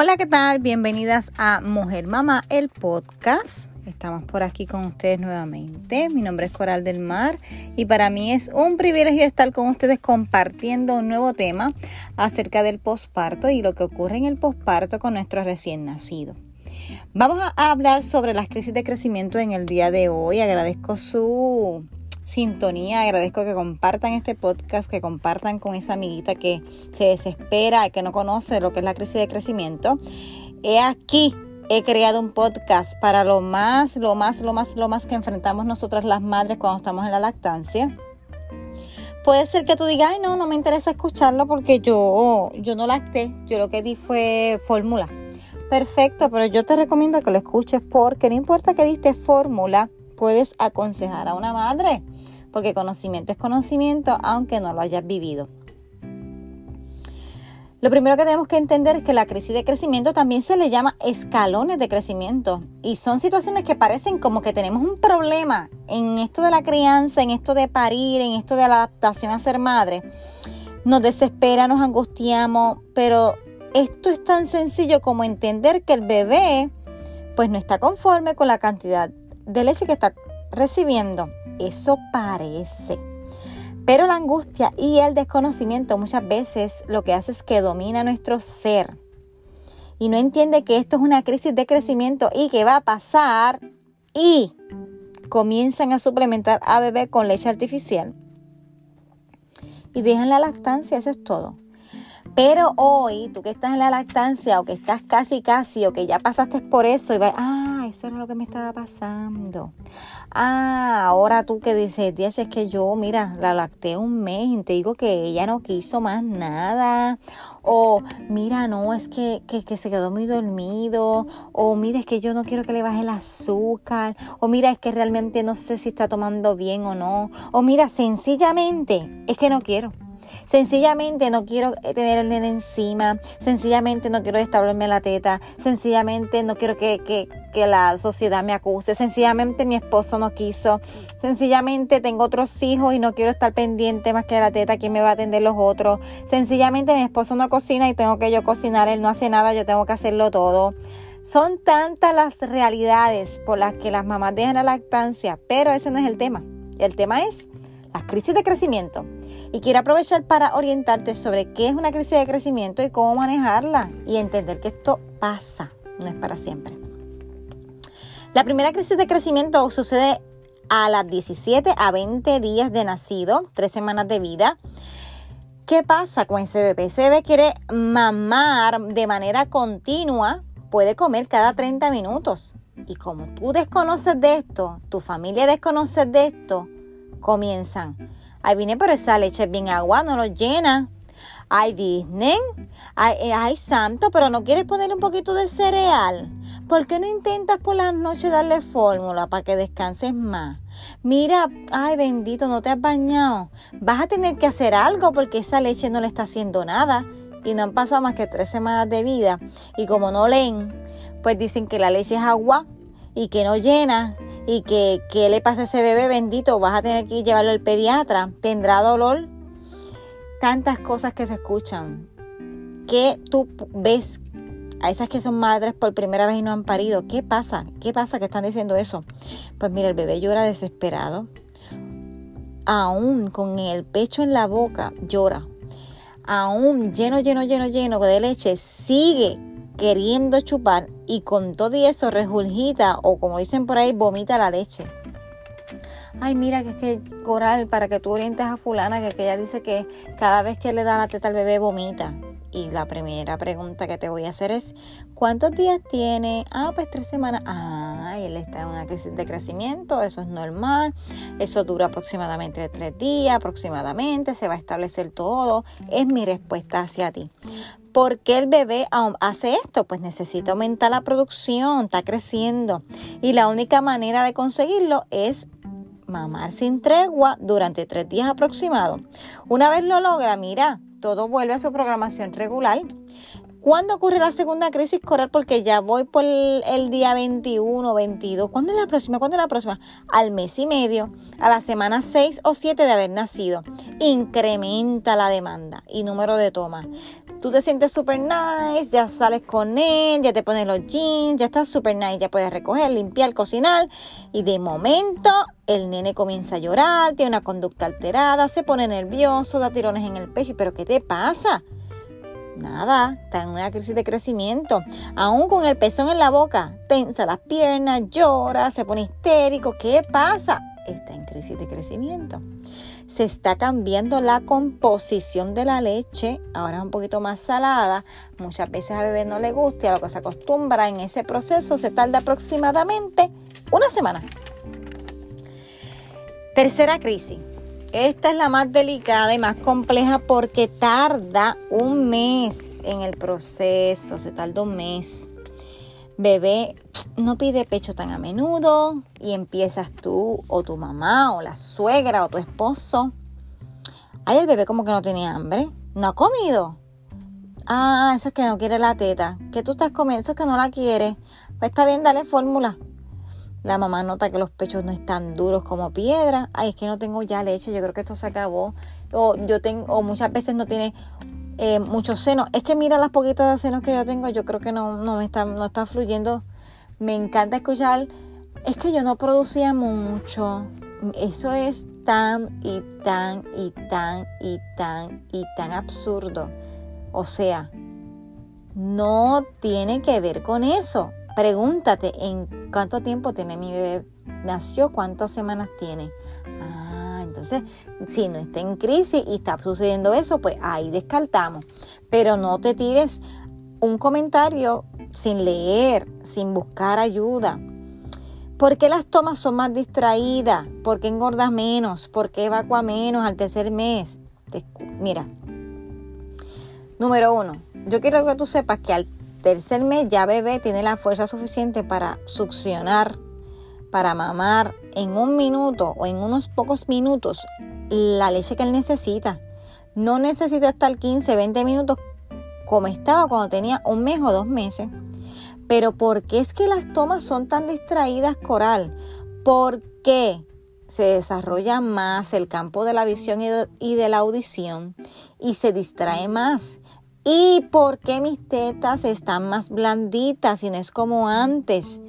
Hola, ¿qué tal? Bienvenidas a Mujer Mamá, el podcast. Estamos por aquí con ustedes nuevamente. Mi nombre es Coral del Mar y para mí es un privilegio estar con ustedes compartiendo un nuevo tema acerca del posparto y lo que ocurre en el posparto con nuestro recién nacido. Vamos a hablar sobre las crisis de crecimiento en el día de hoy. Agradezco su sintonía. Agradezco que compartan este podcast, que compartan con esa amiguita que se desespera, que no conoce lo que es la crisis de crecimiento. He aquí, he creado un podcast para lo más, lo más, lo más, lo más que enfrentamos nosotras las madres cuando estamos en la lactancia. Puede ser que tú digas, ay no, no me interesa escucharlo porque yo, yo no lacté, yo lo que di fue fórmula. Perfecto, pero yo te recomiendo que lo escuches porque no importa que diste fórmula, puedes aconsejar a una madre, porque conocimiento es conocimiento aunque no lo hayas vivido. Lo primero que tenemos que entender es que la crisis de crecimiento también se le llama escalones de crecimiento y son situaciones que parecen como que tenemos un problema en esto de la crianza, en esto de parir, en esto de la adaptación a ser madre. Nos desespera, nos angustiamos, pero esto es tan sencillo como entender que el bebé pues no está conforme con la cantidad de leche que está recibiendo. Eso parece. Pero la angustia y el desconocimiento muchas veces lo que hace es que domina nuestro ser. Y no entiende que esto es una crisis de crecimiento y que va a pasar y comienzan a suplementar a bebé con leche artificial. Y dejan la lactancia, eso es todo. Pero hoy, tú que estás en la lactancia o que estás casi casi o que ya pasaste por eso y vas, ah, eso era lo que me estaba pasando. Ah, ahora tú que dices, Díaz, es que yo, mira, la lacté un mes y te digo que ella no quiso más nada. O mira, no, es que, que, que se quedó muy dormido. O mira, es que yo no quiero que le baje el azúcar. O mira, es que realmente no sé si está tomando bien o no. O mira, sencillamente, es que no quiero. Sencillamente no quiero tener el nene encima, sencillamente no quiero establecerme la teta, sencillamente no quiero que, que, que la sociedad me acuse, sencillamente mi esposo no quiso, sencillamente tengo otros hijos y no quiero estar pendiente más que de la teta, quién me va a atender los otros, sencillamente mi esposo no cocina y tengo que yo cocinar, él no hace nada, yo tengo que hacerlo todo. Son tantas las realidades por las que las mamás dejan la lactancia, pero ese no es el tema. El tema es las crisis de crecimiento. Y quiero aprovechar para orientarte sobre qué es una crisis de crecimiento y cómo manejarla y entender que esto pasa, no es para siempre. La primera crisis de crecimiento sucede a las 17 a 20 días de nacido, 3 semanas de vida. ¿Qué pasa con ese bebé? Ese bebé quiere mamar de manera continua, puede comer cada 30 minutos. Y como tú desconoces de esto, tu familia desconoce de esto, comienzan. Ay, vine, pero esa leche es bien agua, no lo llena. Ay, Disney. Ay, eh, ay, santo, pero no quieres ponerle un poquito de cereal. ¿Por qué no intentas por las noches darle fórmula para que descanses más? Mira, ay bendito, no te has bañado. Vas a tener que hacer algo porque esa leche no le está haciendo nada. Y no han pasado más que tres semanas de vida. Y como no leen, pues dicen que la leche es agua y que no llena y que qué le pasa a ese bebé bendito, vas a tener que llevarlo al pediatra, tendrá dolor. Tantas cosas que se escuchan. ¿Qué tú ves a esas que son madres por primera vez y no han parido? ¿Qué pasa? ¿Qué pasa que están diciendo eso? Pues mira, el bebé llora desesperado. Aún con el pecho en la boca, llora. Aún lleno, lleno, lleno, lleno de leche, sigue queriendo chupar y con todo y eso regurgita o como dicen por ahí, vomita la leche. Ay, mira que es que Coral, para que tú orientes a fulana, que, que ella dice que cada vez que le da la teta al bebé vomita. Y la primera pregunta que te voy a hacer es, ¿cuántos días tiene? Ah, pues tres semanas. Ah, él está en una crisis de crecimiento, eso es normal. Eso dura aproximadamente tres días, aproximadamente, se va a establecer todo. Es mi respuesta hacia ti. ¿Por qué el bebé hace esto? Pues necesita aumentar la producción, está creciendo. Y la única manera de conseguirlo es mamar sin tregua durante tres días aproximados. Una vez lo logra, mira, todo vuelve a su programación regular. ¿Cuándo ocurre la segunda crisis coral? Porque ya voy por el, día 21, 22. ¿Cuándo es la próxima? ¿Cuándo es la próxima? Al mes y medio, a la semana 6 o 7 de haber nacido. Incrementa la demanda y número de tomas. Tú te sientes súper nice, ya sales con él, ya te pones los jeans, ya estás súper nice, ya puedes recoger, limpiar, cocinar. Y de momento el nene comienza a llorar, tiene una conducta alterada, se pone nervioso, da tirones en el pecho. ¿Pero qué te pasa? Nada, está en una crisis de crecimiento. Aún con el pezón en la boca, tensa las piernas, llora, se pone histérico. ¿Qué pasa? Está en crisis de crecimiento. Se está cambiando la composición de la leche. Ahora es un poquito más salada. Muchas veces a bebé no le gusta a lo que se acostumbra en ese proceso se tarda aproximadamente una semana. Tercera crisis esta es la más delicada y más compleja porque tarda un mes en el proceso, se tarda un mes. Bebé no pide pecho tan a menudo y empiezas tú o tu mamá o la suegra o tu esposo. Ay, el bebé como que no tiene hambre, no ha comido. Ah, eso es que no quiere la teta. ¿Qué tú estás comiendo? Eso es que no la quiere. Pues está bien, dale fórmula. La mamá nota que los pechos no están duros como piedra. Ay, es que no tengo ya leche, yo creo que esto se acabó. O yo tengo, o muchas veces no tiene eh, muchos senos. Es que mira las poquitas de senos que yo tengo, yo creo que no, no me está, no está fluyendo. Me encanta escuchar. Es que yo no producía mucho. Eso es tan y tan y tan y tan y tan absurdo. O sea, no tiene que ver con eso. Pregúntate en cuánto tiempo tiene mi bebé. Nació, cuántas semanas tiene. Ah, entonces, si no está en crisis y está sucediendo eso, pues ahí descartamos. Pero no te tires un comentario sin leer, sin buscar ayuda. ¿Por qué las tomas son más distraídas? ¿Por qué engordas menos? ¿Por qué evacua menos al tercer mes? Mira, número uno, yo quiero que tú sepas que al tercer mes ya bebé tiene la fuerza suficiente para succionar, para mamar en un minuto o en unos pocos minutos la leche que él necesita. No necesita estar 15, 20 minutos como estaba cuando tenía un mes o dos meses. Pero ¿por qué es que las tomas son tan distraídas, Coral? Porque se desarrolla más el campo de la visión y de la audición y se distrae más. ¿Y por qué mis tetas están más blanditas y no es como antes?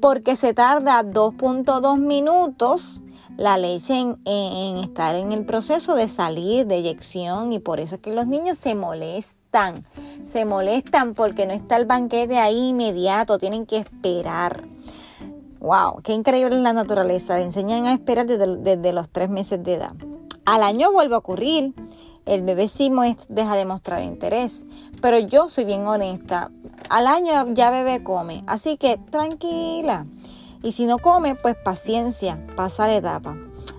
Porque se tarda 2.2 minutos la leche en, estar en el proceso de salir de eyección y por eso es que los niños se molestan. Se molestan porque no está el banquete ahí inmediato, tienen que esperar. ¡Wow! ¡Qué increíble es la naturaleza! Le enseñan a esperar desde, desde los tres meses de edad. Al año vuelve a ocurrir el bebé sí deja de mostrar interés. Pero yo soy bien honesta. Al año ya bebé come. Así que tranquila. Y si no come, pues paciencia, pasa la etapa.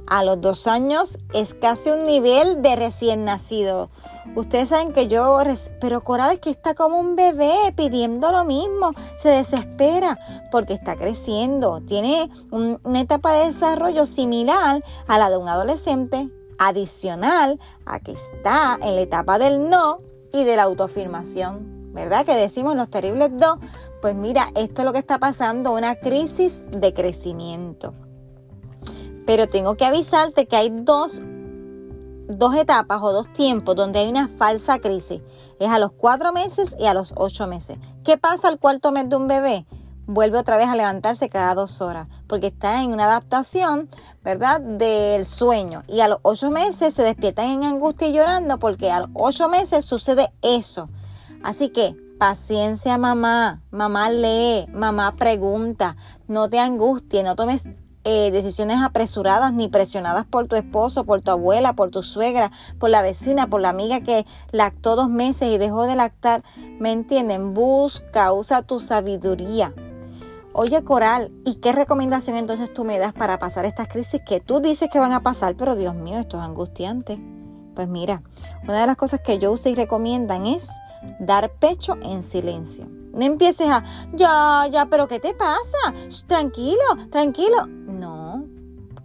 A los dos años es casi un nivel de recién nacido. Ustedes saben que yo, pero Coral que está como un bebé pidiendo lo mismo, se desespera porque está creciendo, tiene una etapa de desarrollo similar a la de un adolescente, adicional a que está en la etapa del no y de la autoafirmación, ¿verdad? Que decimos los terribles dos. Pues mira, esto es lo que está pasando, una crisis de crecimiento. Pero tengo que avisarte que hay dos, dos etapas o dos tiempos donde hay una falsa crisis. Es a los cuatro meses y a los ocho meses. ¿Qué pasa al cuarto mes de un bebé? Vuelve otra vez a levantarse cada dos horas, porque está en una adaptación, ¿verdad?, del sueño. Y a los ocho meses se despiertan en angustia y llorando, porque a los ocho meses sucede eso. Así que paciencia, mamá. Mamá lee, mamá pregunta. No te angusties, no tomes eh, decisiones apresuradas ni presionadas por tu esposo, por tu abuela, por tu suegra, por la vecina, por la amiga que lactó dos meses y dejó de lactar. ¿Me entienden? Busca, usa tu sabiduría. Oye, Coral, ¿y qué recomendación entonces tú me das para pasar estas crisis que tú dices que van a pasar, pero Dios mío, esto es angustiante? Pues mira, una de las cosas que yo uso y recomiendan es dar pecho en silencio. No empieces a, ya, ya, pero ¿qué te pasa? tranquilo, tranquilo. No,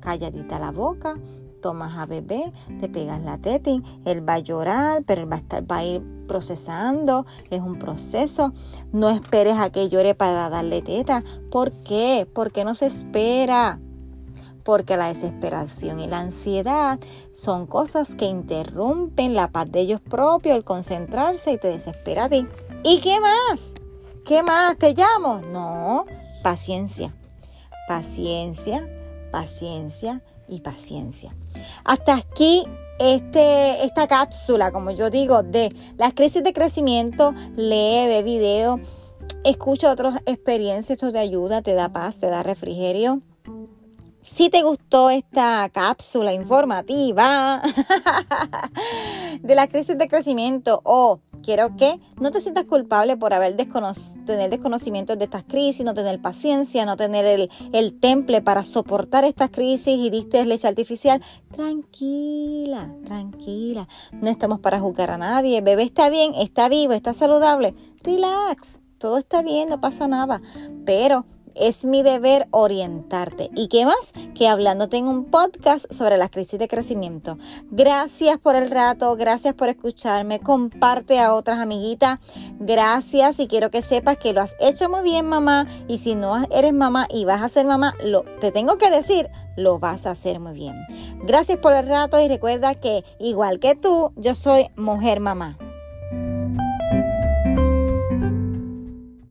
calladita la boca, tomas a bebé, te pegas la tetin, él va a llorar, pero él va a, estar, va a ir procesando, es un proceso. No esperes a que llore para darle teta. ¿Por qué? Porque no se espera. Porque la desesperación y la ansiedad son cosas que interrumpen la paz de ellos propios, el concentrarse y te desespera a ti. ¿Y qué más? ¿Qué más? ¿Te llamo? No, paciencia. Paciencia, paciencia y paciencia. Hasta aquí este, esta cápsula, como yo digo, de las crisis de crecimiento, lee, ve video, escucha otras experiencias, esto te ayuda, te da paz, te da refrigerio. Si te gustó esta cápsula informativa de la crisis de crecimiento o quiero que no te sientas culpable por haber tener desconocimiento de estas crisis, no tener paciencia, no tener el, el temple para soportar estas crisis y diste leche artificial. Tranquila, tranquila. No estamos para juzgar a nadie. bebé está bien, está vivo, está saludable. Relax. Todo está bien, no pasa nada. Pero es mi deber orientarte. ¿Y qué más? Que hablándote en un podcast sobre las crisis de crecimiento. Gracias por el rato, gracias por escucharme. Comparte a otras amiguitas. Gracias y quiero que sepas que lo has hecho muy bien, mamá. Y si no eres mamá y vas a ser mamá, lo, te tengo que decir, lo vas a hacer muy bien. Gracias por el rato y recuerda que igual que tú, yo soy mujer mamá.